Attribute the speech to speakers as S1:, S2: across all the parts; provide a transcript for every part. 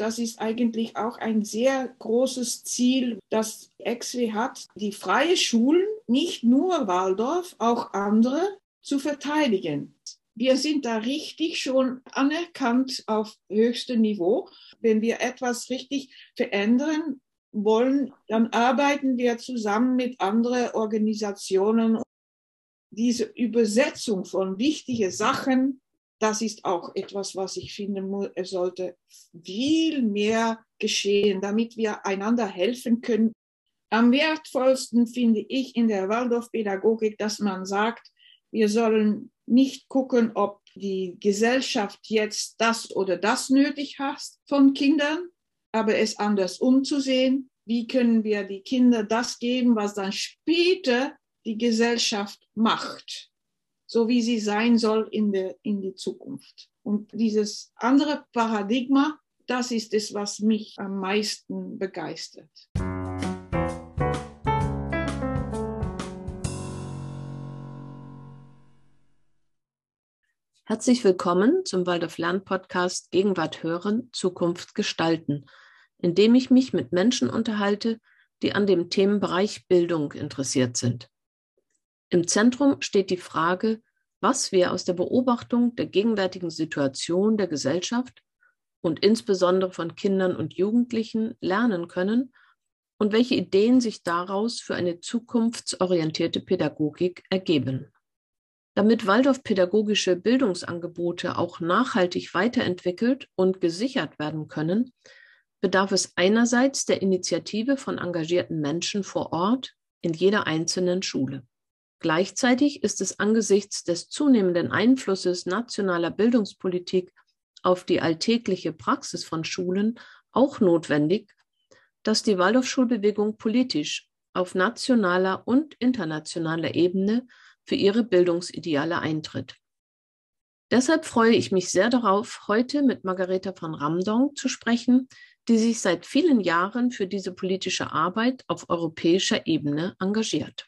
S1: das ist eigentlich auch ein sehr großes Ziel, das EXWE hat, die freie Schulen, nicht nur Waldorf, auch andere zu verteidigen. Wir sind da richtig schon anerkannt auf höchstem Niveau. Wenn wir etwas richtig verändern wollen, dann arbeiten wir zusammen mit anderen Organisationen. Diese Übersetzung von wichtigen Sachen das ist auch etwas, was ich finde, es sollte viel mehr geschehen, damit wir einander helfen können. Am wertvollsten finde ich in der Waldorfpädagogik, dass man sagt, wir sollen nicht gucken, ob die Gesellschaft jetzt das oder das nötig hat von Kindern, aber es anders umzusehen. Wie können wir die Kinder das geben, was dann später die Gesellschaft macht? So wie sie sein soll in, der, in die Zukunft. Und dieses andere Paradigma, das ist es, was mich am meisten begeistert.
S2: Herzlich willkommen zum Waldorf Lern Podcast Gegenwart hören, Zukunft gestalten, in dem ich mich mit Menschen unterhalte, die an dem Themenbereich Bildung interessiert sind. Im Zentrum steht die Frage, was wir aus der Beobachtung der gegenwärtigen Situation der Gesellschaft und insbesondere von Kindern und Jugendlichen lernen können und welche Ideen sich daraus für eine zukunftsorientierte Pädagogik ergeben. Damit Waldorf pädagogische Bildungsangebote auch nachhaltig weiterentwickelt und gesichert werden können, bedarf es einerseits der Initiative von engagierten Menschen vor Ort in jeder einzelnen Schule. Gleichzeitig ist es angesichts des zunehmenden Einflusses nationaler Bildungspolitik auf die alltägliche Praxis von Schulen auch notwendig, dass die Waldorfschulbewegung politisch auf nationaler und internationaler Ebene für ihre Bildungsideale eintritt. Deshalb freue ich mich sehr darauf, heute mit Margareta von Ramdong zu sprechen, die sich seit vielen Jahren für diese politische Arbeit auf europäischer Ebene engagiert.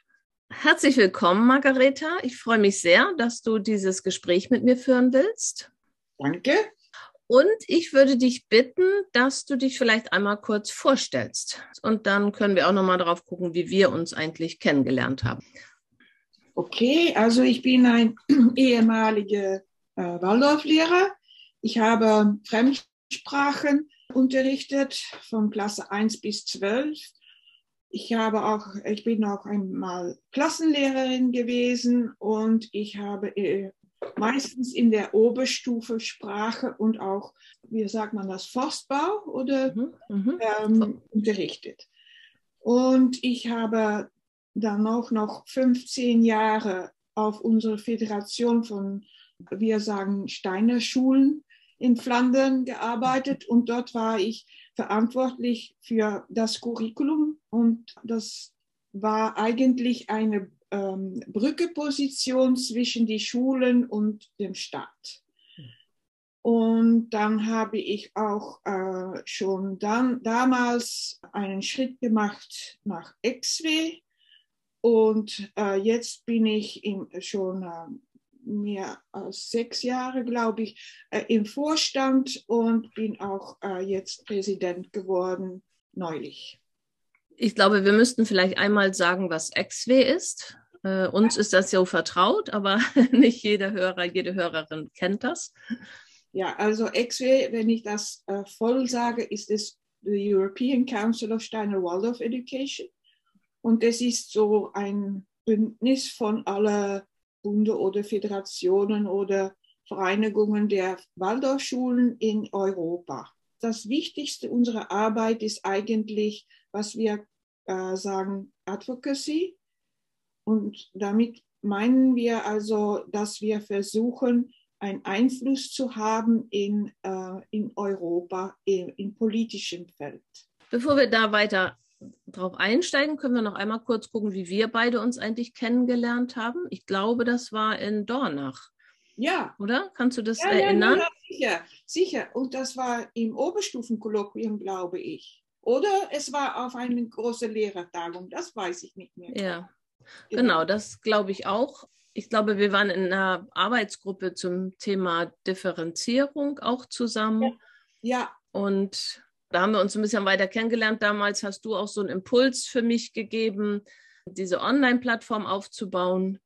S2: Herzlich willkommen, Margareta. Ich freue mich sehr, dass du dieses Gespräch mit mir führen willst.
S1: Danke.
S2: Und ich würde dich bitten, dass du dich vielleicht einmal kurz vorstellst. Und dann können wir auch nochmal darauf gucken, wie wir uns eigentlich kennengelernt haben.
S1: Okay, also ich bin ein ehemaliger äh, Waldorflehrer. Ich habe Fremdsprachen unterrichtet von Klasse 1 bis 12 ich habe auch, ich bin auch einmal Klassenlehrerin gewesen und ich habe äh, meistens in der Oberstufe Sprache und auch, wie sagt man das, Forstbau oder mhm, mhm. ähm, unterrichtet. Und ich habe dann auch noch 15 Jahre auf unserer Föderation von, wir sagen, Steiner Schulen in Flandern gearbeitet und dort war ich verantwortlich für das Curriculum und das war eigentlich eine ähm, Brückeposition zwischen die Schulen und dem Staat. Und dann habe ich auch äh, schon dann, damals einen Schritt gemacht nach EXWE. Und äh, jetzt bin ich im, schon äh, mehr als sechs Jahre, glaube ich, äh, im Vorstand und bin auch äh, jetzt Präsident geworden neulich.
S2: Ich glaube, wir müssten vielleicht einmal sagen, was XW ist. Äh, uns ist das so vertraut, aber nicht jeder Hörer, jede Hörerin kennt das.
S1: Ja, also XW, wenn ich das äh, voll sage, ist es the European Council of Steiner Waldorf Education. Und es ist so ein Bündnis von aller Bunde oder Föderationen oder Vereinigungen der Waldorfschulen in Europa. Das Wichtigste unserer Arbeit ist eigentlich, was wir äh, sagen, Advocacy. Und damit meinen wir also, dass wir versuchen, einen Einfluss zu haben in, äh, in Europa, im, im politischen Feld.
S2: Bevor wir da weiter drauf einsteigen, können wir noch einmal kurz gucken, wie wir beide uns eigentlich kennengelernt haben. Ich glaube, das war in Dornach.
S1: Ja.
S2: Oder? Kannst du das ja, erinnern? Ja,
S1: sicher, sicher. Und das war im Oberstufenkolloquium, glaube ich. Oder es war auf eine große Lehrertagung, das weiß ich nicht mehr.
S2: Ja, genau, genau das glaube ich auch. Ich glaube, wir waren in einer Arbeitsgruppe zum Thema Differenzierung auch zusammen.
S1: Ja,
S2: Und da haben wir uns ein bisschen weiter kennengelernt. Damals hast du auch so einen Impuls für mich gegeben, diese Online-Plattform aufzubauen,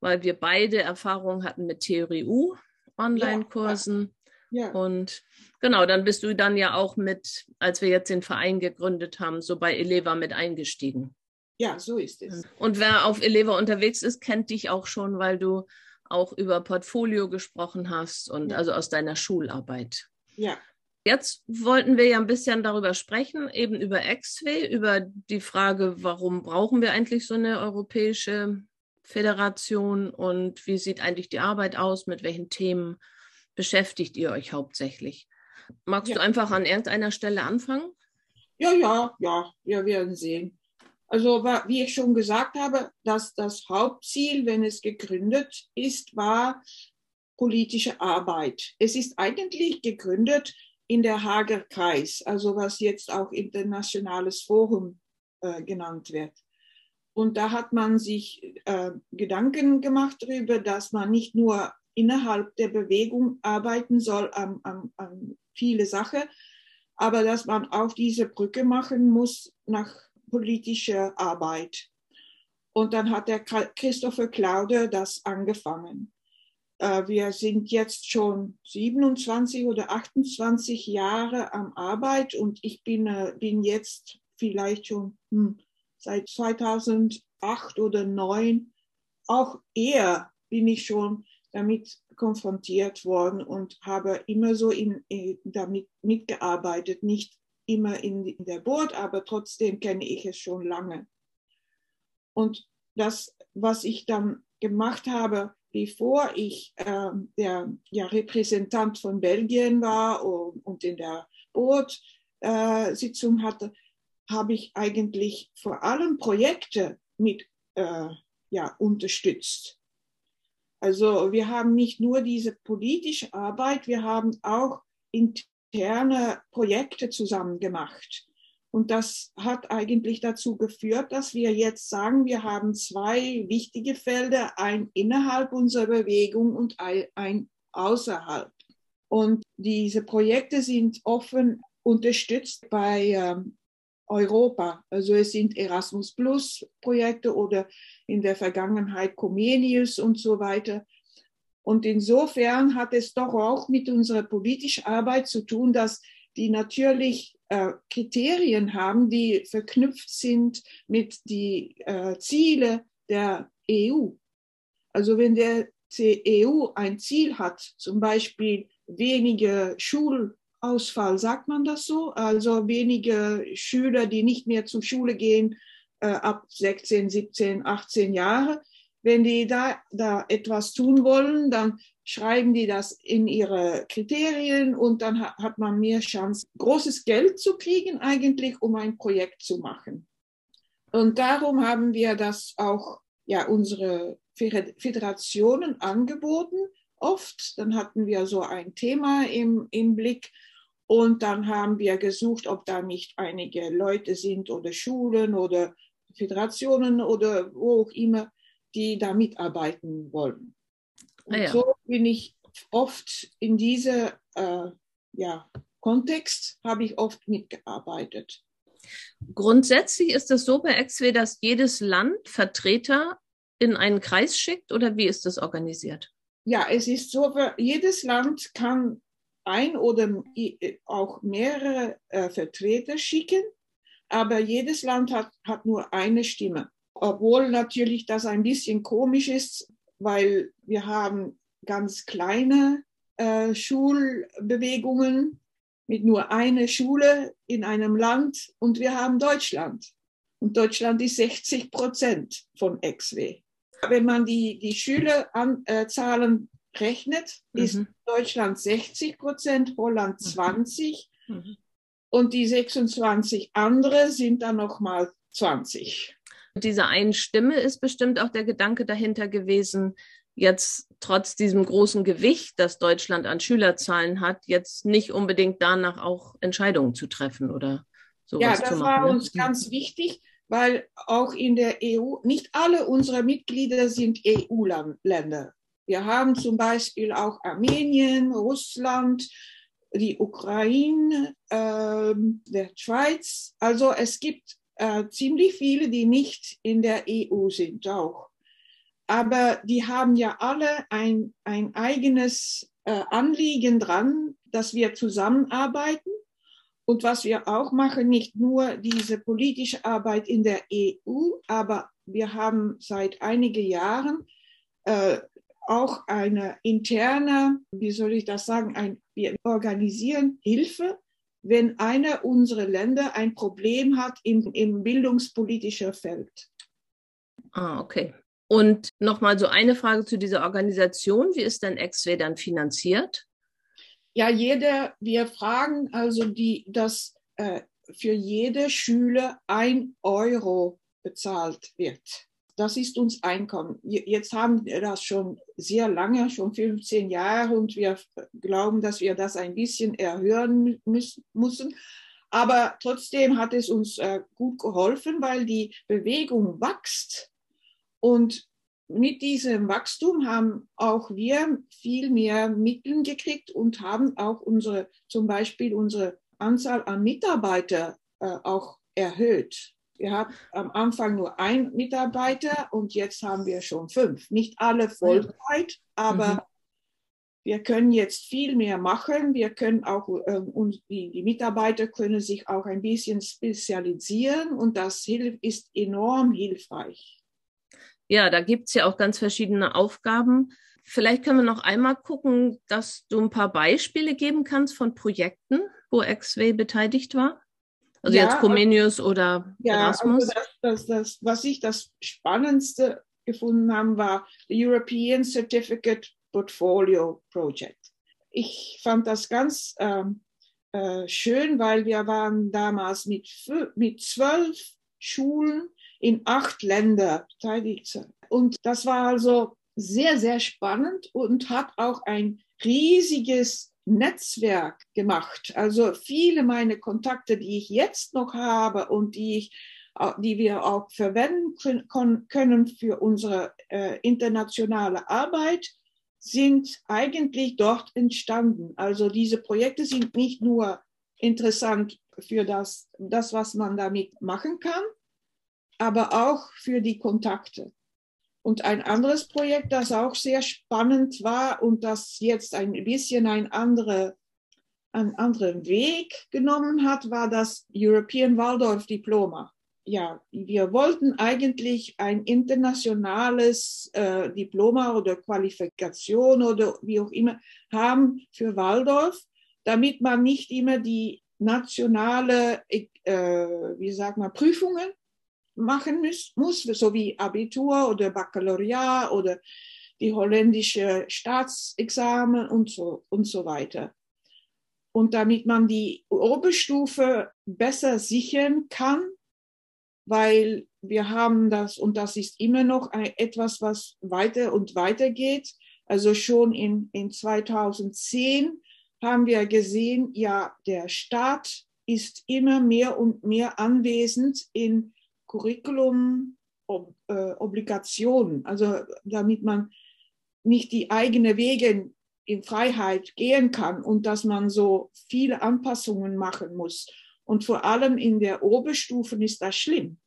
S2: weil wir beide Erfahrungen hatten mit Theorie U, Online-Kursen. Ja, ja. Und genau, dann bist du dann ja auch mit, als wir jetzt den Verein gegründet haben, so bei Eleva mit eingestiegen.
S1: Ja, so ist es.
S2: Und wer auf Eleva unterwegs ist, kennt dich auch schon, weil du auch über Portfolio gesprochen hast und ja. also aus deiner Schularbeit.
S1: Ja.
S2: Jetzt wollten wir ja ein bisschen darüber sprechen, eben über XW, über die Frage, warum brauchen wir eigentlich so eine europäische Föderation und wie sieht eigentlich die Arbeit aus, mit welchen Themen beschäftigt ihr euch hauptsächlich? Magst ja. du einfach an irgendeiner Stelle anfangen?
S1: Ja, ja, ja, wir werden sehen. Also wie ich schon gesagt habe, dass das Hauptziel, wenn es gegründet ist, war politische Arbeit. Es ist eigentlich gegründet in der Hager Kreis, also was jetzt auch internationales Forum äh, genannt wird. Und da hat man sich äh, Gedanken gemacht darüber, dass man nicht nur innerhalb der Bewegung arbeiten soll an, an, an viele Sachen, aber dass man auch diese Brücke machen muss nach politischer Arbeit. Und dann hat der Christopher Claude das angefangen. Äh, wir sind jetzt schon 27 oder 28 Jahre am Arbeit und ich bin, äh, bin jetzt vielleicht schon hm, seit 2008 oder 2009 auch eher bin ich schon damit konfrontiert worden und habe immer so in, damit mitgearbeitet, nicht immer in, in der Board, aber trotzdem kenne ich es schon lange. Und das, was ich dann gemacht habe, bevor ich äh, der ja, Repräsentant von Belgien war und, und in der Board-Sitzung äh, hatte, habe ich eigentlich vor allem Projekte mit äh, ja, unterstützt. Also wir haben nicht nur diese politische Arbeit, wir haben auch interne Projekte zusammen gemacht. Und das hat eigentlich dazu geführt, dass wir jetzt sagen, wir haben zwei wichtige Felder, ein innerhalb unserer Bewegung und ein außerhalb. Und diese Projekte sind offen unterstützt bei ähm, Europa. Also es sind Erasmus Plus Projekte oder in der Vergangenheit Comenius und so weiter. Und insofern hat es doch auch mit unserer politischen Arbeit zu tun, dass die natürlich äh, Kriterien haben, die verknüpft sind mit die äh, Ziele der EU. Also wenn der EU ein Ziel hat, zum Beispiel wenige Schulausfall, sagt man das so, also wenige Schüler, die nicht mehr zur Schule gehen äh, ab 16, 17, 18 Jahre, wenn die da, da etwas tun wollen, dann schreiben die das in ihre Kriterien und dann hat man mehr Chance, großes Geld zu kriegen eigentlich, um ein Projekt zu machen. Und darum haben wir das auch ja unsere Föderationen angeboten. Oft, dann hatten wir so ein Thema im, im Blick und dann haben wir gesucht, ob da nicht einige Leute sind oder Schulen oder Föderationen oder wo auch immer, die da mitarbeiten wollen. Und ah ja. so bin ich oft in diesem äh, ja, Kontext, habe ich oft mitgearbeitet.
S2: Grundsätzlich ist es so bei XW, dass jedes Land Vertreter in einen Kreis schickt oder wie ist das organisiert?
S1: Ja, es ist so, jedes Land kann ein oder auch mehrere äh, Vertreter schicken, aber jedes Land hat, hat nur eine Stimme. Obwohl natürlich das ein bisschen komisch ist, weil wir haben ganz kleine äh, Schulbewegungen mit nur einer Schule in einem Land und wir haben Deutschland. Und Deutschland ist 60 Prozent von XW. Wenn man die, die Schülerzahlen äh, rechnet, mhm. ist Deutschland 60 Prozent, Holland 20 mhm. mhm. und die 26 andere sind dann nochmal 20
S2: dieser einen Stimme ist bestimmt auch der Gedanke dahinter gewesen, jetzt trotz diesem großen Gewicht, das Deutschland an Schülerzahlen hat, jetzt nicht unbedingt danach auch Entscheidungen zu treffen oder sowas
S1: ja, das zu machen. war ne? uns ganz wichtig, weil auch in der EU, nicht alle unserer Mitglieder sind EU-Länder. Wir haben zum Beispiel auch Armenien, Russland, die Ukraine, äh, der Schweiz. Also es gibt äh, ziemlich viele, die nicht in der EU sind auch. Aber die haben ja alle ein, ein eigenes äh, Anliegen dran, dass wir zusammenarbeiten. Und was wir auch machen, nicht nur diese politische Arbeit in der EU, aber wir haben seit einigen Jahren äh, auch eine interne, wie soll ich das sagen, ein, wir organisieren Hilfe, wenn einer unserer Länder ein Problem hat im, im bildungspolitischen Feld.
S2: Ah, okay. Und nochmal so eine Frage zu dieser Organisation. Wie ist denn XW dann finanziert?
S1: Ja, jeder, wir fragen also, die, dass äh, für jede Schüler ein Euro bezahlt wird. Das ist uns Einkommen. Jetzt haben wir das schon sehr lange, schon 15 Jahre, und wir glauben, dass wir das ein bisschen erhöhen müssen. Aber trotzdem hat es uns äh, gut geholfen, weil die Bewegung wächst. Und mit diesem Wachstum haben auch wir viel mehr Mittel gekriegt und haben auch unsere, zum Beispiel unsere Anzahl an Mitarbeiter äh, auch erhöht. Wir haben am Anfang nur ein Mitarbeiter und jetzt haben wir schon fünf. Nicht alle Vollzeit, aber mhm. wir können jetzt viel mehr machen. Wir können auch, äh, und die, die, Mitarbeiter können sich auch ein bisschen spezialisieren und das ist enorm hilfreich.
S2: Ja, da gibt es ja auch ganz verschiedene Aufgaben. Vielleicht können wir noch einmal gucken, dass du ein paar Beispiele geben kannst von Projekten, wo XW beteiligt war. Also ja, jetzt Comenius oder ja, also Erasmus?
S1: Also das, das, das, was ich das Spannendste gefunden habe, war the European Certificate Portfolio Project. Ich fand das ganz ähm, äh, schön, weil wir waren damals mit, mit zwölf Schulen in acht Ländern beteiligt. Und das war also sehr, sehr spannend und hat auch ein riesiges Netzwerk gemacht. Also viele meiner Kontakte, die ich jetzt noch habe und die ich die wir auch verwenden können für unsere äh, internationale Arbeit, sind eigentlich dort entstanden. Also diese Projekte sind nicht nur interessant für das, das was man damit machen kann, aber auch für die Kontakte. Und ein anderes Projekt, das auch sehr spannend war und das jetzt ein bisschen ein andere, einen anderen Weg genommen hat, war das European Waldorf Diploma. Ja, wir wollten eigentlich ein internationales äh, Diploma oder Qualifikation oder wie auch immer haben für Waldorf, damit man nicht immer die nationale, äh, wie sagt man, Prüfungen machen muss, muss, so wie Abitur oder Baccalaureat oder die holländische Staatsexamen und so, und so weiter. Und damit man die Oberstufe besser sichern kann, weil wir haben das, und das ist immer noch etwas, was weiter und weiter geht. Also schon in, in 2010 haben wir gesehen, ja, der Staat ist immer mehr und mehr anwesend in Curriculum ob, äh, Obligationen, also damit man nicht die eigenen Wege in Freiheit gehen kann und dass man so viele Anpassungen machen muss. Und vor allem in der Oberstufen ist das schlimm.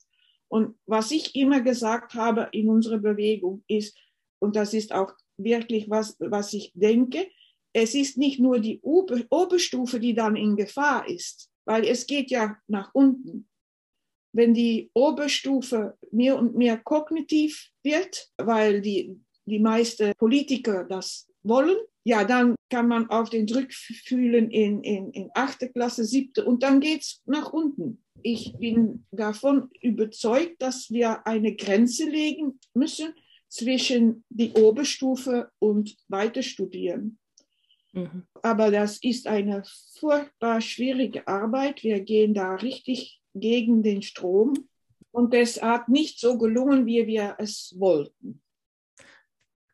S1: Und was ich immer gesagt habe in unserer Bewegung ist, und das ist auch wirklich was, was ich denke, es ist nicht nur die Ober Oberstufe, die dann in Gefahr ist, weil es geht ja nach unten wenn die Oberstufe mehr und mehr kognitiv wird, weil die, die meisten Politiker das wollen, ja, dann kann man auf den Druck fühlen in, in, in 8. Klasse, 7. und dann geht es nach unten. Ich bin davon überzeugt, dass wir eine Grenze legen müssen zwischen die Oberstufe und Weiterstudieren. Mhm. Aber das ist eine furchtbar schwierige Arbeit. Wir gehen da richtig gegen den Strom. Und es hat nicht so gelungen, wie wir es wollten.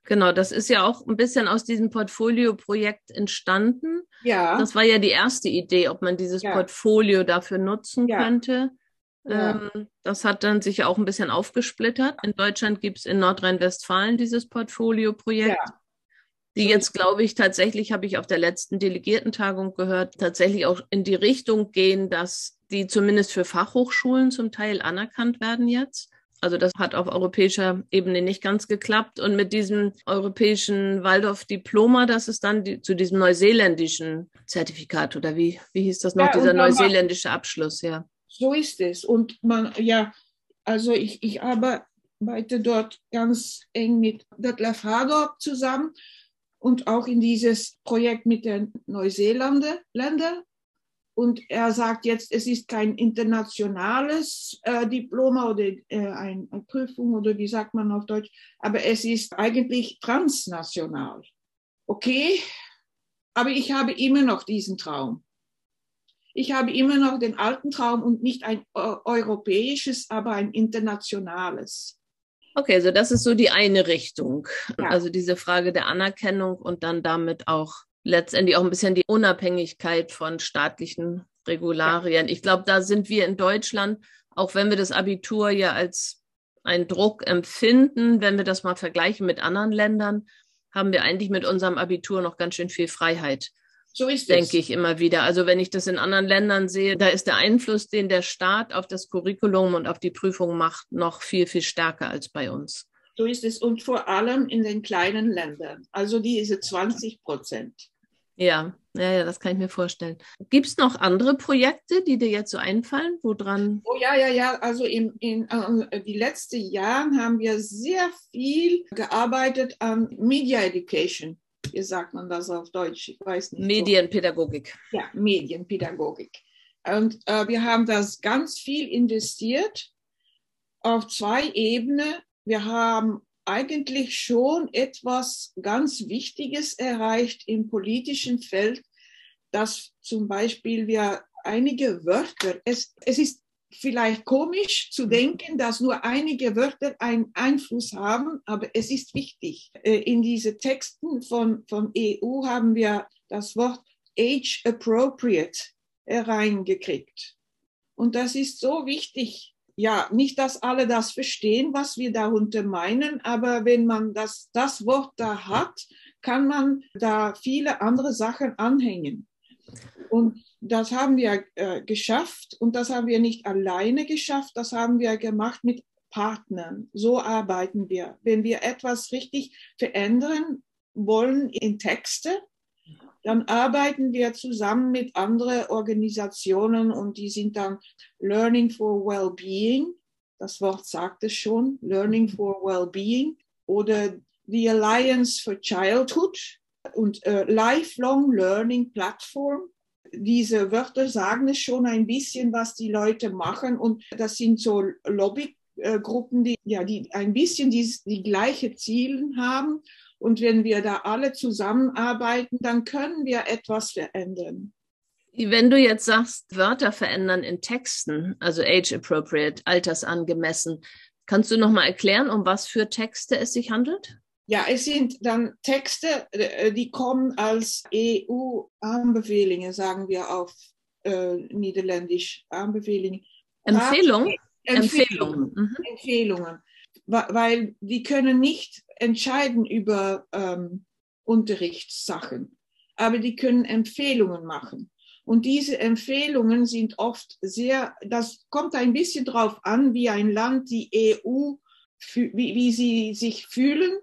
S2: Genau, das ist ja auch ein bisschen aus diesem Portfolio-Projekt entstanden. Ja. Das war ja die erste Idee, ob man dieses ja. Portfolio dafür nutzen ja. könnte. Ja. Ähm, das hat dann sich auch ein bisschen aufgesplittert. In Deutschland gibt es in Nordrhein-Westfalen dieses Portfolio-Projekt. Ja. die jetzt, glaube ich, tatsächlich, habe ich auf der letzten Delegiertentagung gehört, tatsächlich auch in die Richtung gehen, dass die zumindest für Fachhochschulen zum Teil anerkannt werden jetzt. Also das hat auf europäischer Ebene nicht ganz geklappt. Und mit diesem europäischen Waldorf-Diploma, das ist dann die, zu diesem neuseeländischen Zertifikat oder wie, wie hieß das noch, ja, dieser neuseeländische Abschluss, ja.
S1: So ist es. Und man, ja, also ich, ich arbeite dort ganz eng mit Detlef Hadorp zusammen und auch in dieses Projekt mit den Neuseeländern. Und er sagt jetzt, es ist kein internationales äh, Diploma oder äh, eine Prüfung oder wie sagt man auf Deutsch, aber es ist eigentlich transnational. Okay, aber ich habe immer noch diesen Traum. Ich habe immer noch den alten Traum und nicht ein europäisches, aber ein internationales.
S2: Okay, also das ist so die eine Richtung. Ja. Also diese Frage der Anerkennung und dann damit auch letztendlich auch ein bisschen die Unabhängigkeit von staatlichen Regularien. Ich glaube, da sind wir in Deutschland, auch wenn wir das Abitur ja als einen Druck empfinden, wenn wir das mal vergleichen mit anderen Ländern, haben wir eigentlich mit unserem Abitur noch ganz schön viel Freiheit. So ist es. Denke ich immer wieder. Also wenn ich das in anderen Ländern sehe, da ist der Einfluss, den der Staat auf das Curriculum und auf die Prüfung macht, noch viel, viel stärker als bei uns.
S1: So ist es. Und vor allem in den kleinen Ländern. Also diese 20 Prozent.
S2: Ja, ja, ja, das kann ich mir vorstellen. Gibt es noch andere Projekte, die dir jetzt so einfallen, woran?
S1: Oh ja, ja, ja. Also in, in äh, die letzten Jahren haben wir sehr viel gearbeitet an Media Education. Wie sagt man das auf Deutsch? Ich weiß nicht.
S2: Medienpädagogik.
S1: Ja, Medienpädagogik. Und äh, wir haben das ganz viel investiert auf zwei Ebenen. Wir haben eigentlich schon etwas ganz Wichtiges erreicht im politischen Feld, dass zum Beispiel wir einige Wörter, es, es ist vielleicht komisch zu denken, dass nur einige Wörter einen Einfluss haben, aber es ist wichtig. Äh, in diese Texten von, von EU haben wir das Wort age appropriate hereingekriegt. Und das ist so wichtig, ja, nicht, dass alle das verstehen, was wir darunter meinen, aber wenn man das, das Wort da hat, kann man da viele andere Sachen anhängen. Und das haben wir äh, geschafft und das haben wir nicht alleine geschafft, das haben wir gemacht mit Partnern. So arbeiten wir. Wenn wir etwas richtig verändern wollen in Texte, dann arbeiten wir zusammen mit anderen Organisationen und die sind dann Learning for Wellbeing. Das Wort sagt es schon, Learning for Wellbeing oder the Alliance for Childhood und äh, Lifelong Learning Platform. Diese Wörter sagen es schon ein bisschen, was die Leute machen und das sind so Lobbygruppen, die ja die ein bisschen die, die gleiche Ziele haben und wenn wir da alle zusammenarbeiten, dann können wir etwas verändern.
S2: Wenn du jetzt sagst, Wörter verändern in Texten, also age-appropriate, altersangemessen, kannst du nochmal erklären, um was für Texte es sich handelt?
S1: Ja, es sind dann Texte, äh, die kommen als EU-Anbefehlungen, sagen wir auf äh, Niederländisch, Anbefehlungen.
S2: Empfehlung?
S1: Empfehlungen. Empfehlungen. Mhm. Empfehlungen. Weil die können nicht entscheiden über ähm, Unterrichtssachen, aber die können Empfehlungen machen. Und diese Empfehlungen sind oft sehr, das kommt ein bisschen drauf an, wie ein Land die EU, wie, wie sie sich fühlen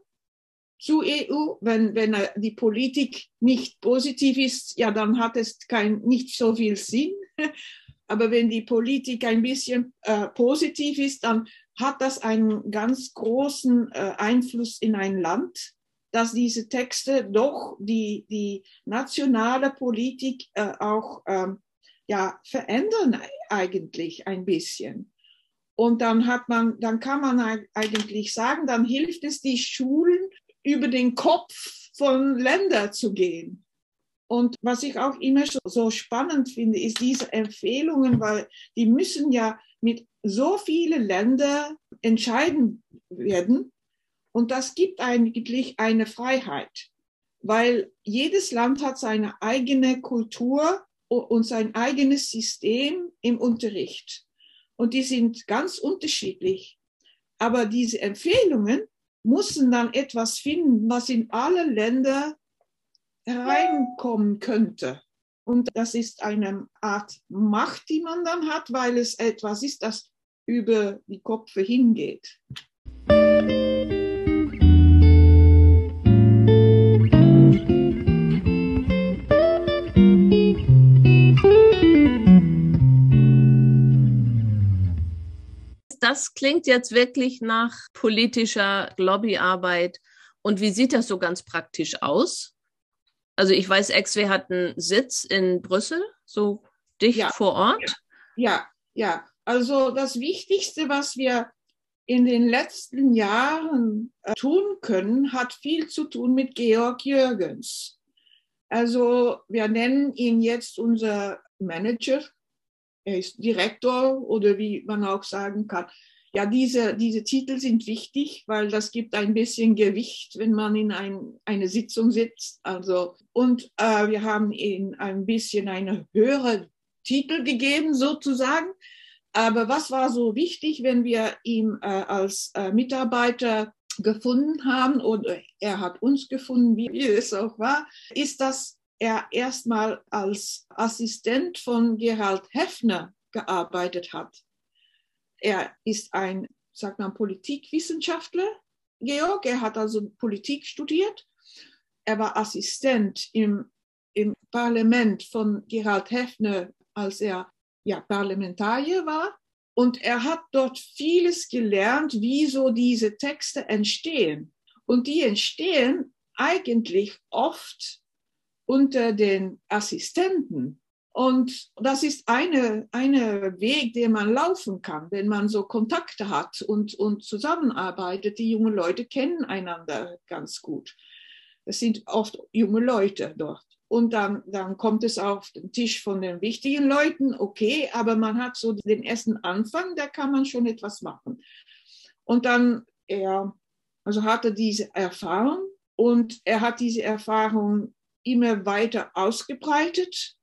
S1: zu EU. Wenn, wenn die Politik nicht positiv ist, ja, dann hat es kein, nicht so viel Sinn. Aber wenn die Politik ein bisschen äh, positiv ist, dann hat das einen ganz großen äh, Einfluss in ein Land, dass diese Texte doch die, die nationale Politik äh, auch ähm, ja, verändern eigentlich ein bisschen. Und dann hat man, dann kann man eigentlich sagen, dann hilft es die Schulen über den Kopf von Ländern zu gehen. Und was ich auch immer so spannend finde, ist diese Empfehlungen, weil die müssen ja mit so vielen Ländern entscheiden werden. Und das gibt eigentlich eine Freiheit, weil jedes Land hat seine eigene Kultur und sein eigenes System im Unterricht. Und die sind ganz unterschiedlich. Aber diese Empfehlungen müssen dann etwas finden, was in alle Länder hereinkommen könnte. Und das ist eine Art Macht, die man dann hat, weil es etwas ist, das über die Köpfe hingeht.
S2: Das klingt jetzt wirklich nach politischer Lobbyarbeit. Und wie sieht das so ganz praktisch aus? Also ich weiß, XW hat einen Sitz in Brüssel, so dicht ja. vor Ort.
S1: Ja, ja. Also das Wichtigste, was wir in den letzten Jahren äh, tun können, hat viel zu tun mit Georg Jürgens. Also wir nennen ihn jetzt unser Manager. Er ist Direktor oder wie man auch sagen kann, ja, diese, diese Titel sind wichtig, weil das gibt ein bisschen Gewicht, wenn man in ein, eine Sitzung sitzt. Also, und äh, wir haben ihm ein bisschen eine höhere Titel gegeben, sozusagen. Aber was war so wichtig, wenn wir ihn äh, als äh, Mitarbeiter gefunden haben oder er hat uns gefunden, wie es auch war, ist, dass er erstmal als Assistent von Gerald Heffner gearbeitet hat. Er ist ein, sagt man, Politikwissenschaftler, Georg. Er hat also Politik studiert. Er war Assistent im, im Parlament von Gerald Heffner, als er ja, Parlamentarier war. Und er hat dort vieles gelernt, wie so diese Texte entstehen. Und die entstehen eigentlich oft unter den Assistenten und das ist eine, eine Weg, den man laufen kann, wenn man so Kontakte hat und, und zusammenarbeitet. Die jungen Leute kennen einander ganz gut. Es sind oft junge Leute dort. Und dann, dann kommt es auf den Tisch von den wichtigen Leuten, okay, aber man hat so den ersten Anfang, da kann man schon etwas machen. Und dann, er also hatte diese Erfahrung und er hat diese Erfahrung immer weiter ausgebreitet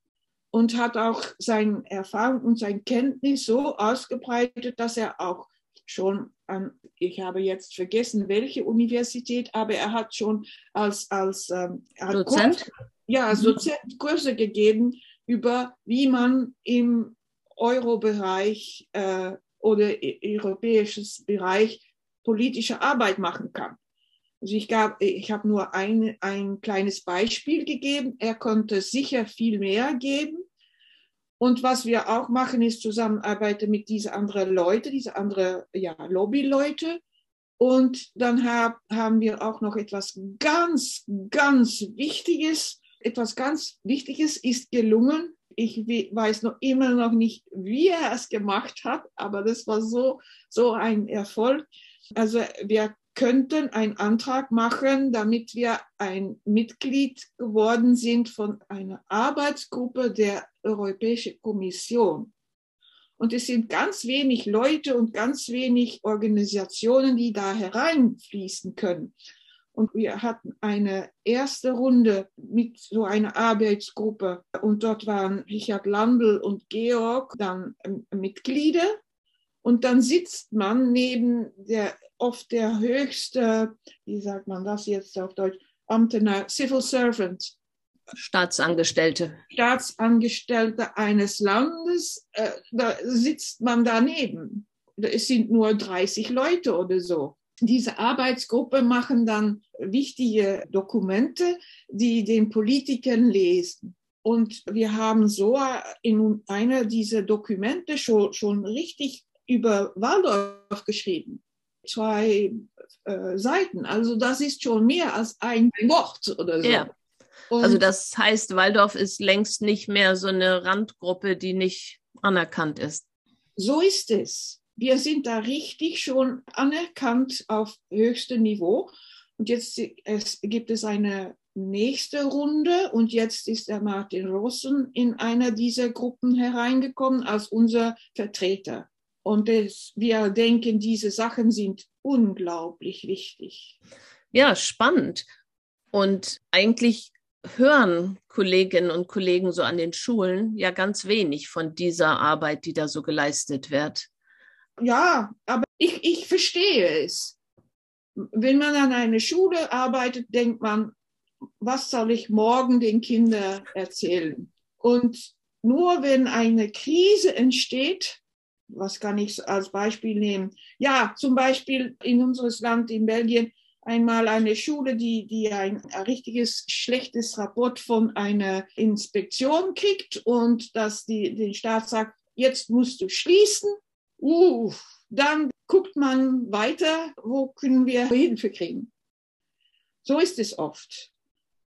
S1: und hat auch seine Erfahrung und sein Kenntnis so ausgebreitet, dass er auch schon an, ich habe jetzt vergessen, welche Universität, aber er hat schon als, als ähm,
S2: Dozent?
S1: Kurse, ja, als mhm. Dozent Kurse gegeben über, wie man im Euro-Bereich äh, oder europäisches Bereich politische Arbeit machen kann. Also ich, gab, ich habe nur ein, ein kleines Beispiel gegeben. Er konnte sicher viel mehr geben. Und was wir auch machen, ist zusammenarbeiten mit diesen anderen Leuten, diese anderen ja, Lobbyleute. Und dann hab, haben wir auch noch etwas ganz, ganz Wichtiges. Etwas ganz Wichtiges ist gelungen. Ich weiß noch immer noch nicht, wie er es gemacht hat, aber das war so, so ein Erfolg. Also wir könnten einen Antrag machen, damit wir ein Mitglied geworden sind von einer Arbeitsgruppe der Europäischen Kommission. Und es sind ganz wenig Leute und ganz wenig Organisationen, die da hereinfließen können. Und wir hatten eine erste Runde mit so einer Arbeitsgruppe. Und dort waren Richard Landl und Georg dann Mitglieder. Und dann sitzt man neben der oft der höchste, wie sagt man das jetzt auf Deutsch, Amtener, Civil Servant.
S2: Staatsangestellte.
S1: Staatsangestellte eines Landes, äh, da sitzt man daneben. Es sind nur 30 Leute oder so. Diese Arbeitsgruppe machen dann wichtige Dokumente, die den Politikern lesen. Und wir haben so in einer dieser Dokumente schon, schon richtig über Waldorf geschrieben. Zwei äh, Seiten. Also das ist schon mehr als ein Wort oder so.
S2: Ja. also das heißt, Waldorf ist längst nicht mehr so eine Randgruppe, die nicht anerkannt ist.
S1: So ist es. Wir sind da richtig schon anerkannt auf höchstem Niveau. Und jetzt es, gibt es eine nächste Runde und jetzt ist der Martin Rossen in einer dieser Gruppen hereingekommen als unser Vertreter. Und es, wir denken, diese Sachen sind unglaublich wichtig.
S2: Ja, spannend. Und eigentlich hören Kolleginnen und Kollegen so an den Schulen ja ganz wenig von dieser Arbeit, die da so geleistet wird.
S1: Ja, aber ich, ich verstehe es. Wenn man an einer Schule arbeitet, denkt man, was soll ich morgen den Kindern erzählen? Und nur wenn eine Krise entsteht, was kann ich als Beispiel nehmen? Ja, zum Beispiel in unseres Land, in Belgien, einmal eine Schule, die, die ein, richtiges schlechtes Rapport von einer Inspektion kriegt und dass die, den Staat sagt, jetzt musst du schließen. Uh, dann guckt man weiter, wo können wir Hilfe kriegen. So ist es oft.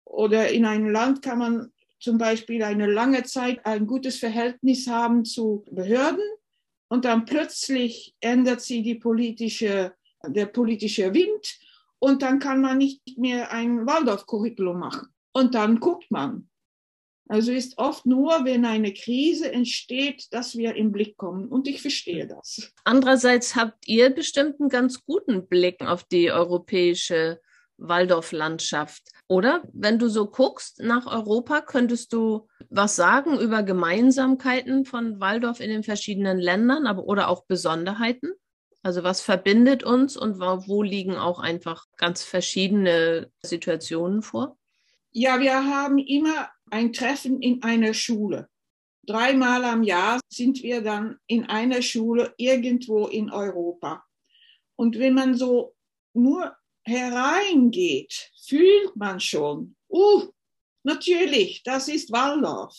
S1: Oder in einem Land kann man zum Beispiel eine lange Zeit ein gutes Verhältnis haben zu Behörden und dann plötzlich ändert sie die politische, der politische Wind und dann kann man nicht mehr ein Waldorf-Curriculum machen. Und dann guckt man. Also ist oft nur, wenn eine Krise entsteht, dass wir im Blick kommen. Und ich verstehe das.
S2: Andererseits habt ihr bestimmt einen ganz guten Blick auf die europäische Waldorflandschaft. Oder wenn du so guckst nach Europa, könntest du was sagen über Gemeinsamkeiten von Waldorf in den verschiedenen Ländern, aber oder auch Besonderheiten? Also was verbindet uns und wo liegen auch einfach ganz verschiedene Situationen vor?
S1: Ja, wir haben immer ein Treffen in einer Schule. Dreimal am Jahr sind wir dann in einer Schule irgendwo in Europa. Und wenn man so nur hereingeht, fühlt man schon, uh, natürlich, das ist Waldorf.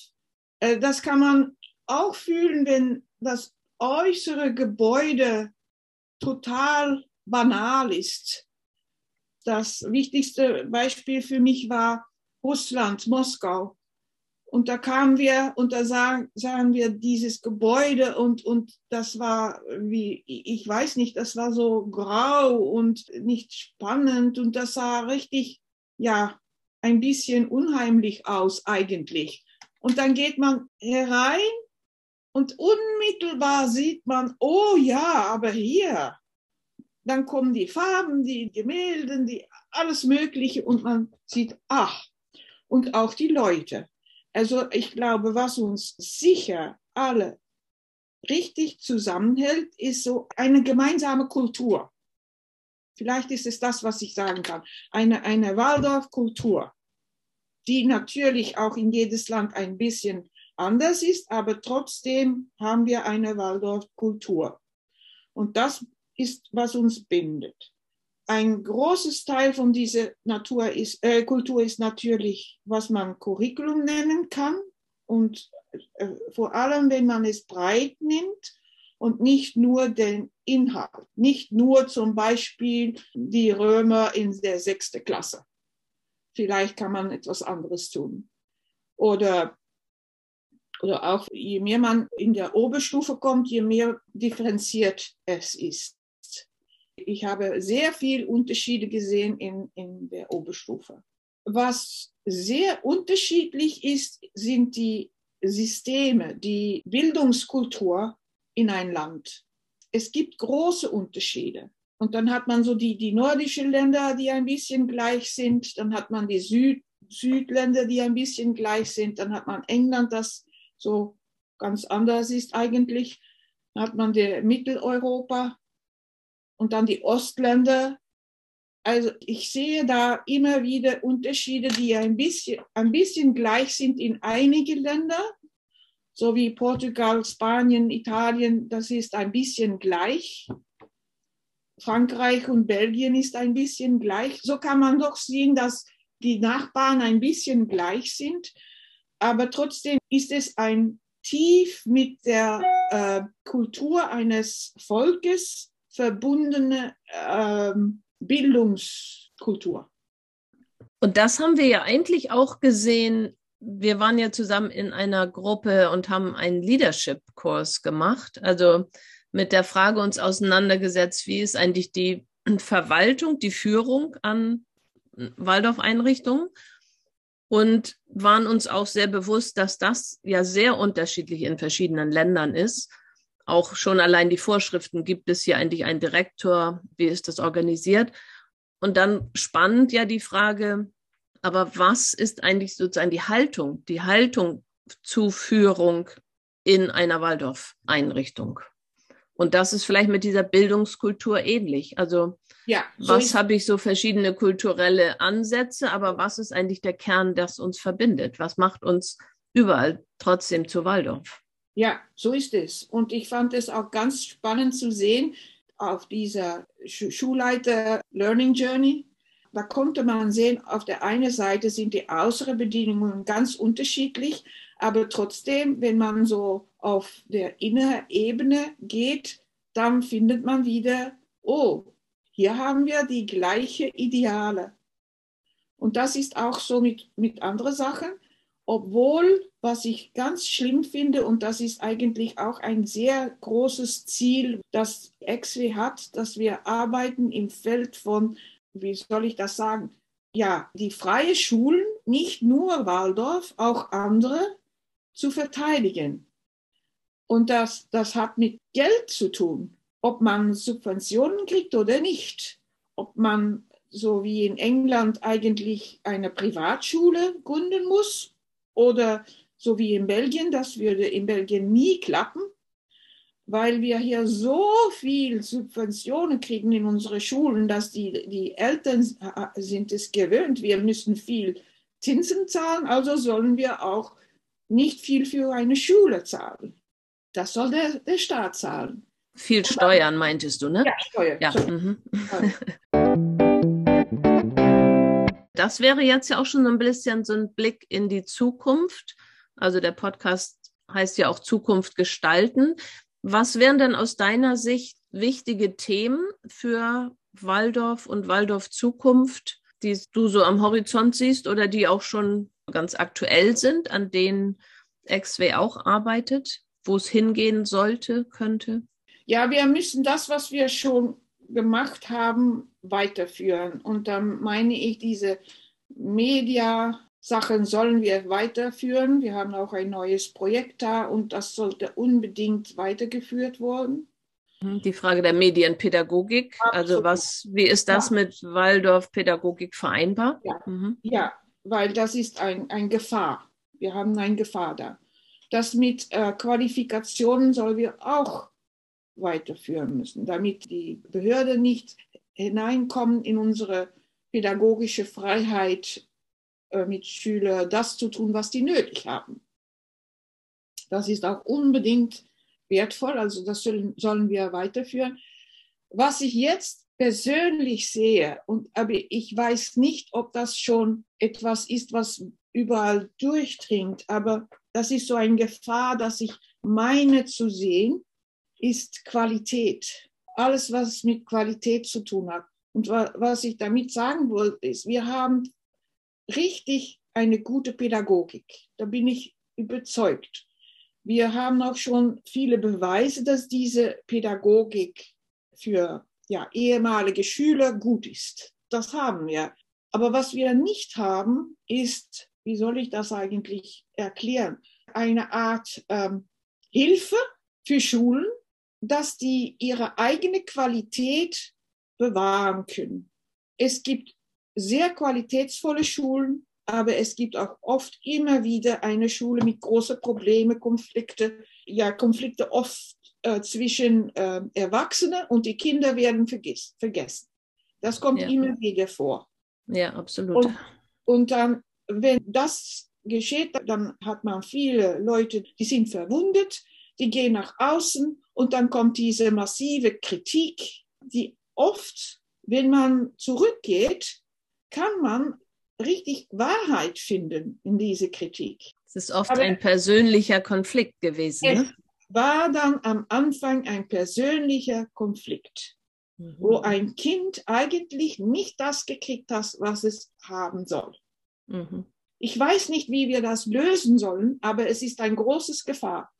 S1: Äh, das kann man auch fühlen, wenn das äußere Gebäude total banal ist. Das wichtigste Beispiel für mich war Russland, Moskau. Und da kamen wir und da sahen, sahen wir dieses Gebäude und, und das war wie, ich weiß nicht, das war so grau und nicht spannend und das sah richtig, ja, ein bisschen unheimlich aus eigentlich. Und dann geht man herein und unmittelbar sieht man, oh ja, aber hier. Dann kommen die Farben, die Gemälde, die, alles Mögliche und man sieht, ach, und auch die Leute. Also ich glaube, was uns sicher alle richtig zusammenhält, ist so eine gemeinsame Kultur. Vielleicht ist es das, was ich sagen kann. Eine, eine Waldorf-Kultur, die natürlich auch in jedes Land ein bisschen anders ist, aber trotzdem haben wir eine Waldorf-Kultur. Und das ist, was uns bindet ein großes Teil von dieser Natur ist, äh, Kultur ist natürlich, was man Curriculum nennen kann. Und äh, vor allem, wenn man es breit nimmt und nicht nur den Inhalt, nicht nur zum Beispiel die Römer in der sechsten Klasse. Vielleicht kann man etwas anderes tun. Oder, oder auch, je mehr man in der Oberstufe kommt, je mehr differenziert es ist ich habe sehr viele Unterschiede gesehen in, in der Oberstufe. Was sehr unterschiedlich ist, sind die Systeme, die Bildungskultur in ein Land. Es gibt große Unterschiede. Und dann hat man so die, die nordischen Länder, die ein bisschen gleich sind. Dann hat man die Süd, Südländer, die ein bisschen gleich sind. Dann hat man England, das so ganz anders ist eigentlich. Dann hat man der Mitteleuropa, und dann die Ostländer. Also ich sehe da immer wieder Unterschiede, die ein bisschen, ein bisschen gleich sind in einigen Ländern, so wie Portugal, Spanien, Italien, das ist ein bisschen gleich. Frankreich und Belgien ist ein bisschen gleich. So kann man doch sehen, dass die Nachbarn ein bisschen gleich sind, aber trotzdem ist es ein tief mit der äh, Kultur eines Volkes verbundene ähm, Bildungskultur.
S2: Und das haben wir ja eigentlich auch gesehen. Wir waren ja zusammen in einer Gruppe und haben einen Leadership-Kurs gemacht. Also mit der Frage uns auseinandergesetzt, wie ist eigentlich die Verwaltung, die Führung an Waldorf-Einrichtungen und waren uns auch sehr bewusst, dass das ja sehr unterschiedlich in verschiedenen Ländern ist auch schon allein die Vorschriften, gibt es hier eigentlich einen Direktor, wie ist das organisiert? Und dann spannend ja die Frage, aber was ist eigentlich sozusagen die Haltung, die Haltung zu Führung in einer Waldorf-Einrichtung? Und das ist vielleicht mit dieser Bildungskultur ähnlich. Also ja, so was habe ich so verschiedene kulturelle Ansätze, aber was ist eigentlich der Kern, das uns verbindet? Was macht uns überall trotzdem zu Waldorf?
S1: Ja, so ist es. Und ich fand es auch ganz spannend zu sehen auf dieser Schulleiter Learning Journey. Da konnte man sehen, auf der einen Seite sind die äußeren Bedingungen ganz unterschiedlich, aber trotzdem, wenn man so auf der inneren Ebene geht, dann findet man wieder, oh, hier haben wir die gleiche Ideale. Und das ist auch so mit, mit anderen Sachen, obwohl, was ich ganz schlimm finde, und das ist eigentlich auch ein sehr großes Ziel, das XW hat, dass wir arbeiten im Feld von, wie soll ich das sagen, ja, die freie Schulen, nicht nur Waldorf, auch andere zu verteidigen. Und das, das hat mit Geld zu tun, ob man Subventionen kriegt oder nicht. Ob man so wie in England eigentlich eine Privatschule gründen muss oder so wie in Belgien, das würde in Belgien nie klappen, weil wir hier so viel Subventionen kriegen in unsere Schulen, dass die, die Eltern sind es gewöhnt, wir müssen viel Zinsen zahlen, also sollen wir auch nicht viel für eine Schule zahlen. Das soll der, der Staat zahlen.
S2: Viel Steuern meintest du, ne?
S1: Ja, Steuern. Ja.
S2: Mhm. Das wäre jetzt ja auch schon so ein bisschen so ein Blick in die Zukunft. Also der Podcast heißt ja auch Zukunft gestalten. Was wären denn aus deiner Sicht wichtige Themen für Waldorf und Waldorf Zukunft, die du so am Horizont siehst oder die auch schon ganz aktuell sind, an denen XW auch arbeitet? wo es hingehen sollte, könnte?
S1: Ja, wir müssen das, was wir schon gemacht haben, weiterführen. Und dann meine ich, diese Media-Sachen sollen wir weiterführen. Wir haben auch ein neues Projekt da und das sollte unbedingt weitergeführt werden.
S2: Mhm, die Frage der Medienpädagogik, Absolut. also was, wie ist das ja. mit Waldorf-Pädagogik vereinbar?
S1: Ja. Mhm. ja, weil das ist ein, ein Gefahr. Wir haben eine Gefahr da. Das mit äh, Qualifikationen sollen wir auch weiterführen müssen, damit die Behörde nicht hineinkommen in unsere pädagogische Freiheit, äh, mit Schülern das zu tun, was die nötig haben. Das ist auch unbedingt wertvoll, also das sollen, sollen wir weiterführen. Was ich jetzt persönlich sehe, und, aber ich weiß nicht, ob das schon etwas ist, was überall durchdringt, aber das ist so eine Gefahr, dass ich meine zu sehen, ist Qualität. Alles, was mit Qualität zu tun hat. Und was ich damit sagen wollte, ist, wir haben richtig eine gute Pädagogik. Da bin ich überzeugt. Wir haben auch schon viele Beweise, dass diese Pädagogik für ja, ehemalige Schüler gut ist. Das haben wir. Aber was wir nicht haben, ist wie soll ich das eigentlich erklären, eine Art ähm, Hilfe für Schulen, dass die ihre eigene Qualität bewahren können. Es gibt sehr qualitätsvolle Schulen, aber es gibt auch oft immer wieder eine Schule mit großen Problemen, Konflikte, ja, Konflikte oft äh, zwischen äh, Erwachsenen und die Kinder werden vergiss, vergessen. Das kommt ja. immer wieder vor.
S2: Ja, absolut.
S1: Und, und dann wenn das geschieht, dann hat man viele Leute, die sind verwundet, die gehen nach außen und dann kommt diese massive Kritik, die oft, wenn man zurückgeht, kann man richtig Wahrheit finden in diese Kritik.
S2: Es ist oft Aber ein persönlicher Konflikt gewesen. Es ne?
S1: war dann am Anfang ein persönlicher Konflikt, mhm. wo ein Kind eigentlich nicht das gekriegt hat, was es haben soll. Mhm. Ich weiß nicht, wie wir das lösen sollen, aber es ist ein großes Gefahr.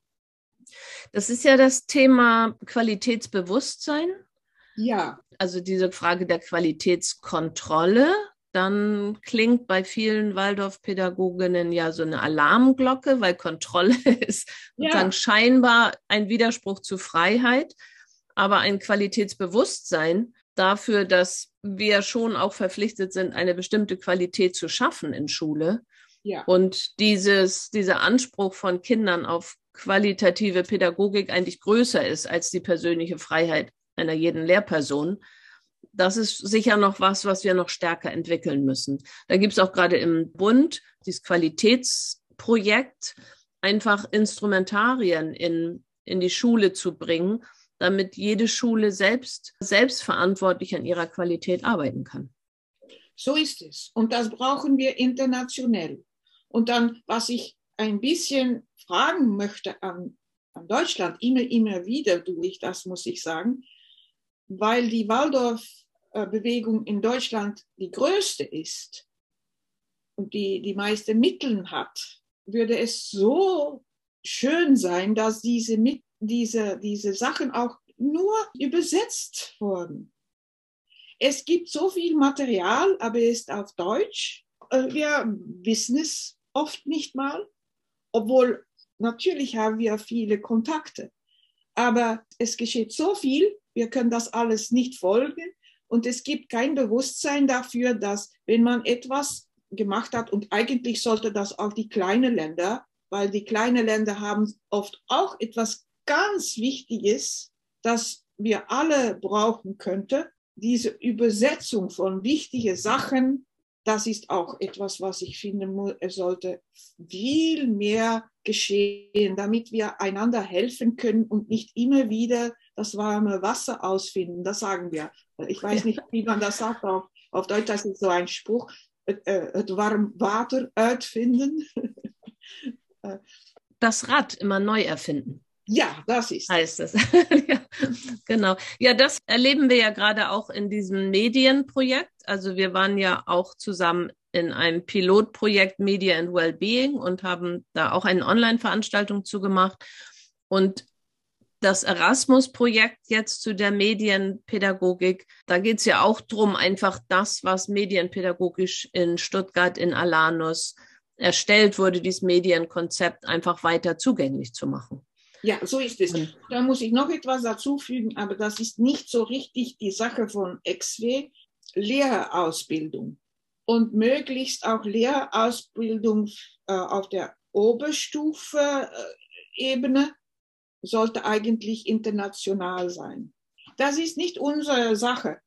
S2: Das ist ja das Thema Qualitätsbewusstsein.
S1: Ja.
S2: Also diese Frage der Qualitätskontrolle. Dann klingt bei vielen Waldorfpädagoginnen ja so eine Alarmglocke, weil Kontrolle ist sozusagen ja. scheinbar ein Widerspruch zu Freiheit. Aber ein Qualitätsbewusstsein dafür, dass wir schon auch verpflichtet sind, eine bestimmte Qualität zu schaffen in Schule. Ja. Und dieses, dieser Anspruch von Kindern auf qualitative Pädagogik eigentlich größer ist als die persönliche Freiheit einer jeden Lehrperson. Das ist sicher noch was, was wir noch stärker entwickeln müssen. Da gibt es auch gerade im Bund dieses Qualitätsprojekt, einfach Instrumentarien in, in die Schule zu bringen, damit jede Schule selbst selbstverantwortlich an ihrer Qualität arbeiten kann.
S1: So ist es. Und das brauchen wir internationell. Und dann, was ich ein bisschen fragen möchte an, an Deutschland, immer, immer wieder durch, das muss ich sagen, weil die Waldorf-Bewegung in Deutschland die größte ist und die die meisten Mittel hat, würde es so schön sein, dass diese, diese, diese Sachen auch nur übersetzt wurden. Es gibt so viel Material, aber es ist auf Deutsch. Äh, wir wissen es oft nicht mal obwohl natürlich haben wir viele Kontakte. Aber es geschieht so viel, wir können das alles nicht folgen. Und es gibt kein Bewusstsein dafür, dass wenn man etwas gemacht hat und eigentlich sollte das auch die kleinen Länder, weil die kleinen Länder haben oft auch etwas ganz Wichtiges, das wir alle brauchen könnten, diese Übersetzung von wichtigen Sachen das ist auch etwas, was ich finde, es sollte viel mehr geschehen, damit wir einander helfen können und nicht immer wieder das warme Wasser ausfinden. Das sagen wir. Ich weiß nicht, wie man das sagt auf, auf Deutsch. Das ist so ein Spruch. Das warme Water finden.
S2: Das Rad immer neu erfinden.
S1: Ja, das ist.
S2: Heißt es. ja, genau. Ja, das erleben wir ja gerade auch in diesem Medienprojekt. Also wir waren ja auch zusammen in einem Pilotprojekt Media and Wellbeing und haben da auch eine Online-Veranstaltung zugemacht. Und das Erasmus-Projekt jetzt zu der Medienpädagogik, da geht es ja auch darum, einfach das, was medienpädagogisch in Stuttgart, in Alanus erstellt wurde, dieses Medienkonzept einfach weiter zugänglich zu machen.
S1: Ja, so ist es. Da muss ich noch etwas dazu fügen, aber das ist nicht so richtig die Sache von XW, Lehrerausbildung. Und möglichst auch Lehrerausbildung äh, auf der Oberstufe-Ebene äh, sollte eigentlich international sein. Das ist nicht unsere Sache.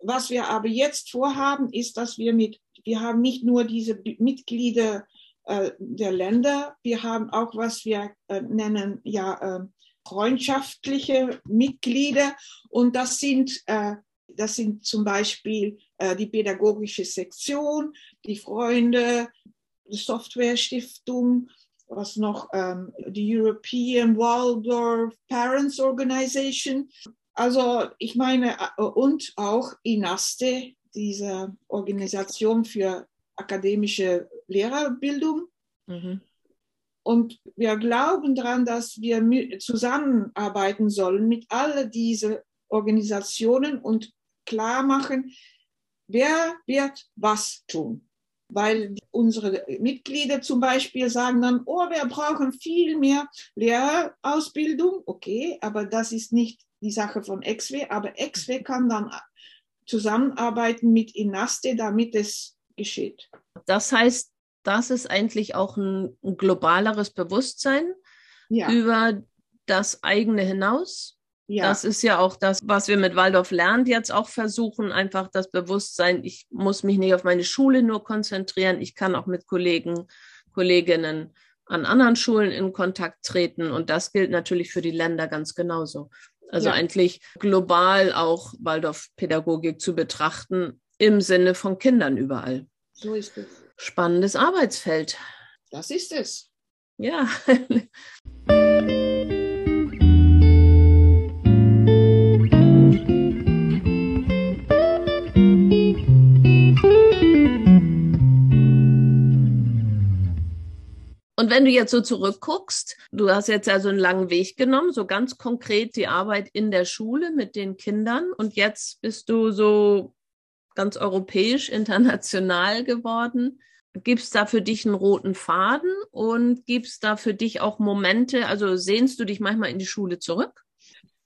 S1: Was wir aber jetzt vorhaben, ist, dass wir mit, wir haben nicht nur diese Mitglieder äh, der Länder. Wir haben auch, was wir äh, nennen, ja, äh, freundschaftliche Mitglieder. Und das sind, äh, das sind zum Beispiel äh, die pädagogische Sektion, die Freunde, die Software-Stiftung, was noch, ähm, die European Waldorf Parents Organization. Also ich meine, äh, und auch INASTE, diese Organisation für akademische Lehrerbildung. Mhm. Und wir glauben daran, dass wir zusammenarbeiten sollen mit all diesen Organisationen und klar machen, wer wird was tun. Weil unsere Mitglieder zum Beispiel sagen dann, oh, wir brauchen viel mehr Lehrerausbildung. Okay, aber das ist nicht die Sache von XW. Aber XW kann dann zusammenarbeiten mit INASTE, damit es geschieht.
S2: Das heißt, das ist eigentlich auch ein, ein globaleres Bewusstsein ja. über das eigene hinaus. Ja. Das ist ja auch das, was wir mit Waldorf lernt jetzt auch versuchen, einfach das Bewusstsein, ich muss mich nicht auf meine Schule nur konzentrieren, ich kann auch mit Kollegen, Kolleginnen an anderen Schulen in Kontakt treten und das gilt natürlich für die Länder ganz genauso. Also ja. eigentlich global auch Waldorf-Pädagogik zu betrachten im Sinne von Kindern überall.
S1: So ist es.
S2: Spannendes Arbeitsfeld.
S1: Das ist es.
S2: Ja. Und wenn du jetzt so zurückguckst, du hast jetzt also einen langen Weg genommen, so ganz konkret die Arbeit in der Schule mit den Kindern und jetzt bist du so ganz europäisch, international geworden. Gibt es da für dich einen roten Faden und gibt es da für dich auch Momente, also sehnst du dich manchmal in die Schule zurück?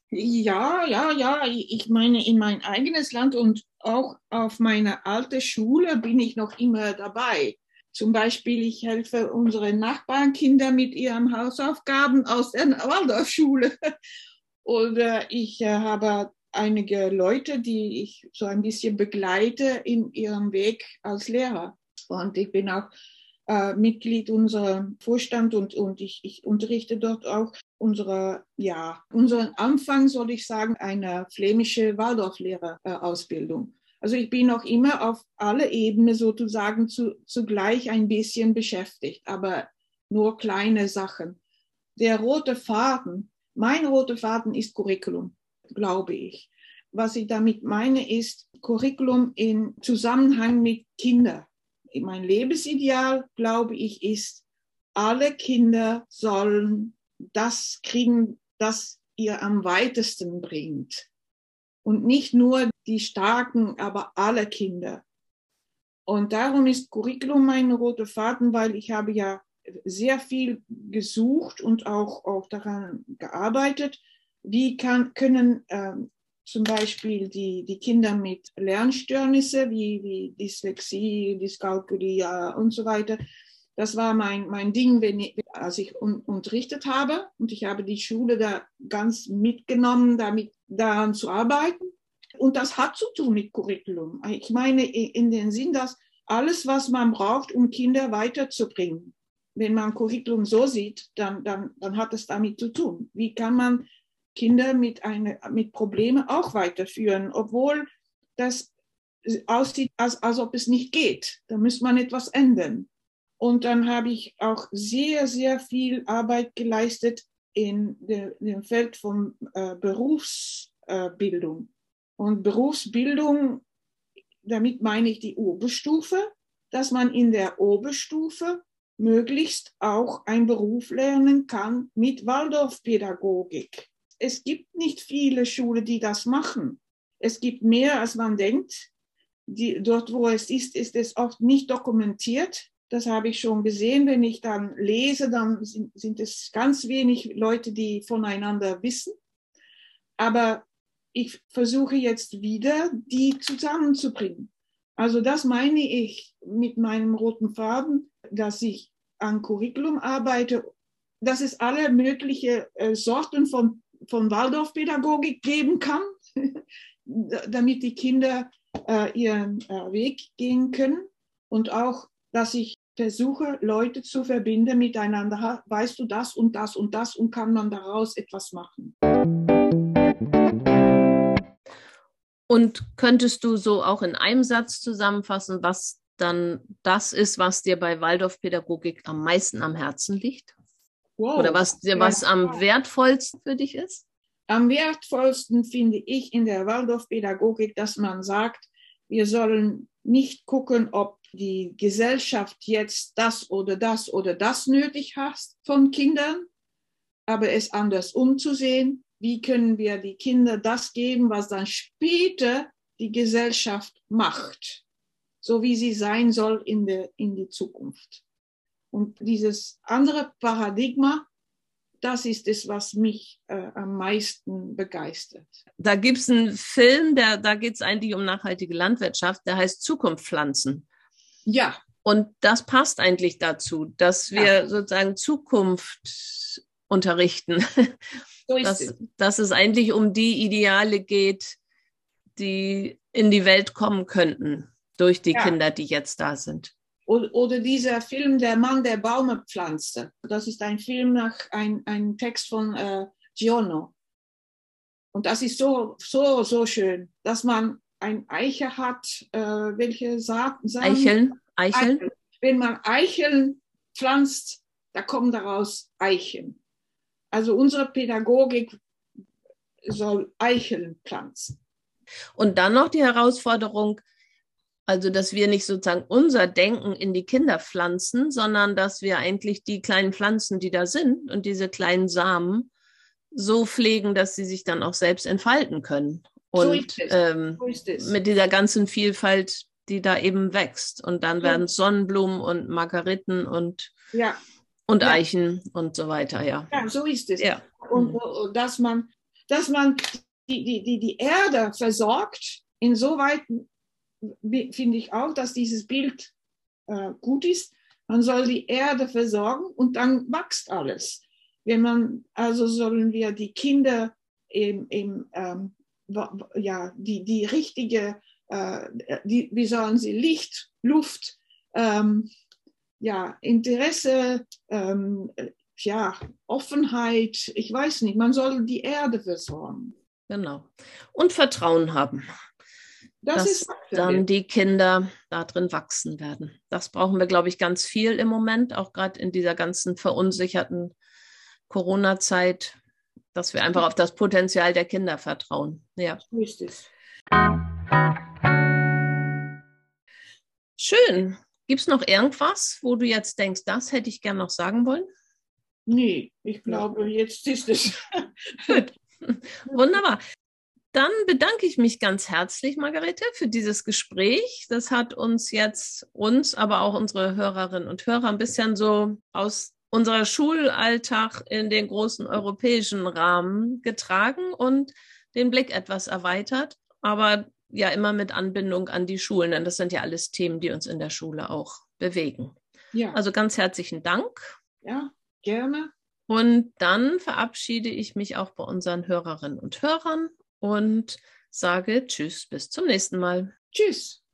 S1: Ja, ja, ja. Ich meine, in mein eigenes Land und auch auf meine alte Schule bin ich noch immer dabei. Zum Beispiel, ich helfe unseren Nachbarnkinder mit ihren Hausaufgaben aus der Waldorfschule. Oder ich äh, habe einige Leute, die ich so ein bisschen begleite in ihrem Weg als Lehrer. Und ich bin auch äh, Mitglied unserer Vorstand und, und ich, ich unterrichte dort auch unsere, ja, unseren Anfang, soll ich sagen, einer flämische Waldorflehrerausbildung. Also ich bin noch immer auf alle Ebenen sozusagen zu, zugleich ein bisschen beschäftigt, aber nur kleine Sachen. Der rote Faden, mein roter Faden ist Curriculum, glaube ich. Was ich damit meine, ist Curriculum in Zusammenhang mit Kindern mein Lebensideal, glaube ich, ist, alle Kinder sollen das kriegen, das ihr am weitesten bringt. Und nicht nur die Starken, aber alle Kinder. Und darum ist Curriculum mein roter Faden, weil ich habe ja sehr viel gesucht und auch, auch daran gearbeitet, wie kann, können ähm, zum Beispiel die, die Kinder mit Lernstörnissen wie, wie Dyslexie, Dyskalkulie und so weiter. Das war mein, mein Ding, wenn ich, als ich un, unterrichtet habe. Und ich habe die Schule da ganz mitgenommen, damit daran zu arbeiten. Und das hat zu tun mit Curriculum. Ich meine in den Sinn, dass alles, was man braucht, um Kinder weiterzubringen, wenn man Curriculum so sieht, dann, dann, dann hat es damit zu tun. Wie kann man Kinder mit, eine, mit Problemen auch weiterführen, obwohl das aussieht, als, als ob es nicht geht. Da muss man etwas ändern. Und dann habe ich auch sehr, sehr viel Arbeit geleistet in dem Feld von äh, Berufsbildung. Und Berufsbildung, damit meine ich die Oberstufe, dass man in der Oberstufe möglichst auch einen Beruf lernen kann mit Waldorfpädagogik es gibt nicht viele Schulen, die das machen. Es gibt mehr, als man denkt. Die, dort, wo es ist, ist es oft nicht dokumentiert. Das habe ich schon gesehen. Wenn ich dann lese, dann sind, sind es ganz wenig Leute, die voneinander wissen. Aber ich versuche jetzt wieder, die zusammenzubringen. Also das meine ich mit meinem roten Faden, dass ich an Curriculum arbeite, dass es alle möglichen äh, Sorten von von Waldorfpädagogik geben kann, damit die Kinder äh, ihren äh, Weg gehen können und auch, dass ich versuche, Leute zu verbinden miteinander. Weißt du das und das und das und kann man daraus etwas machen.
S2: Und könntest du so auch in einem Satz zusammenfassen, was dann das ist, was dir bei Waldorfpädagogik am meisten am Herzen liegt? Wow. Oder was, was am wertvollsten für dich ist?
S1: Am wertvollsten finde ich in der Waldorfpädagogik, dass man sagt, wir sollen nicht gucken, ob die Gesellschaft jetzt das oder das oder das nötig hat von Kindern, aber es anders umzusehen. Wie können wir die Kinder das geben, was dann später die Gesellschaft macht, so wie sie sein soll in, der, in die Zukunft. Und dieses andere Paradigma, das ist es, was mich äh, am meisten begeistert.
S2: Da gibt es einen Film, der, da geht es eigentlich um nachhaltige Landwirtschaft, der heißt Zukunft pflanzen.
S1: Ja.
S2: Und das passt eigentlich dazu, dass wir ja. sozusagen Zukunft unterrichten. So dass, es. dass es eigentlich um die Ideale geht, die in die Welt kommen könnten durch die ja. Kinder, die jetzt da sind.
S1: Oder dieser Film Der Mann, der Baume pflanzte. Das ist ein Film nach ein, ein Text von äh, Giono. Und das ist so, so, so schön, dass man ein Eiche hat, äh, welche Samen.
S2: Eicheln. Eicheln. Eicheln.
S1: Wenn man Eicheln pflanzt, da kommen daraus Eichen. Also unsere Pädagogik soll Eicheln pflanzen.
S2: Und dann noch die Herausforderung, also, dass wir nicht sozusagen unser Denken in die Kinder pflanzen, sondern dass wir eigentlich die kleinen Pflanzen, die da sind und diese kleinen Samen so pflegen, dass sie sich dann auch selbst entfalten können. Und so ähm, so mit dieser ganzen Vielfalt, die da eben wächst. Und dann ja. werden Sonnenblumen und Margariten und,
S1: ja.
S2: Und ja. Eichen und so weiter, ja.
S1: Ja, so ist es. Ja. Und, mhm. und dass man, dass man die, die, die, die Erde versorgt, insoweit finde ich auch, dass dieses Bild äh, gut ist, Man soll die Erde versorgen und dann wächst alles. Wenn man, also sollen wir die Kinder im, im ähm, ja, die, die richtige, äh, die, wie sollen sie Licht, Luft, ähm, ja, Interesse, ähm, ja, Offenheit, ich weiß nicht, man soll die Erde versorgen.
S2: Genau. Und Vertrauen haben.
S1: Das
S2: dass
S1: ist
S2: dann die Kinder da drin wachsen werden. Das brauchen wir, glaube ich, ganz viel im Moment, auch gerade in dieser ganzen verunsicherten Corona-Zeit, dass wir einfach auf das Potenzial der Kinder vertrauen. Ja.
S1: Es.
S2: Schön. Gibt es noch irgendwas, wo du jetzt denkst, das hätte ich gern noch sagen wollen?
S1: Nee, ich glaube, jetzt ist es.
S2: Wunderbar. Dann bedanke ich mich ganz herzlich, Margarete, für dieses Gespräch. Das hat uns jetzt, uns, aber auch unsere Hörerinnen und Hörer ein bisschen so aus unserer Schulalltag in den großen europäischen Rahmen getragen und den Blick etwas erweitert. Aber ja, immer mit Anbindung an die Schulen, denn das sind ja alles Themen, die uns in der Schule auch bewegen. Ja. Also ganz herzlichen Dank.
S1: Ja, gerne.
S2: Und dann verabschiede ich mich auch bei unseren Hörerinnen und Hörern und sage Tschüss, bis zum nächsten Mal.
S1: Tschüss.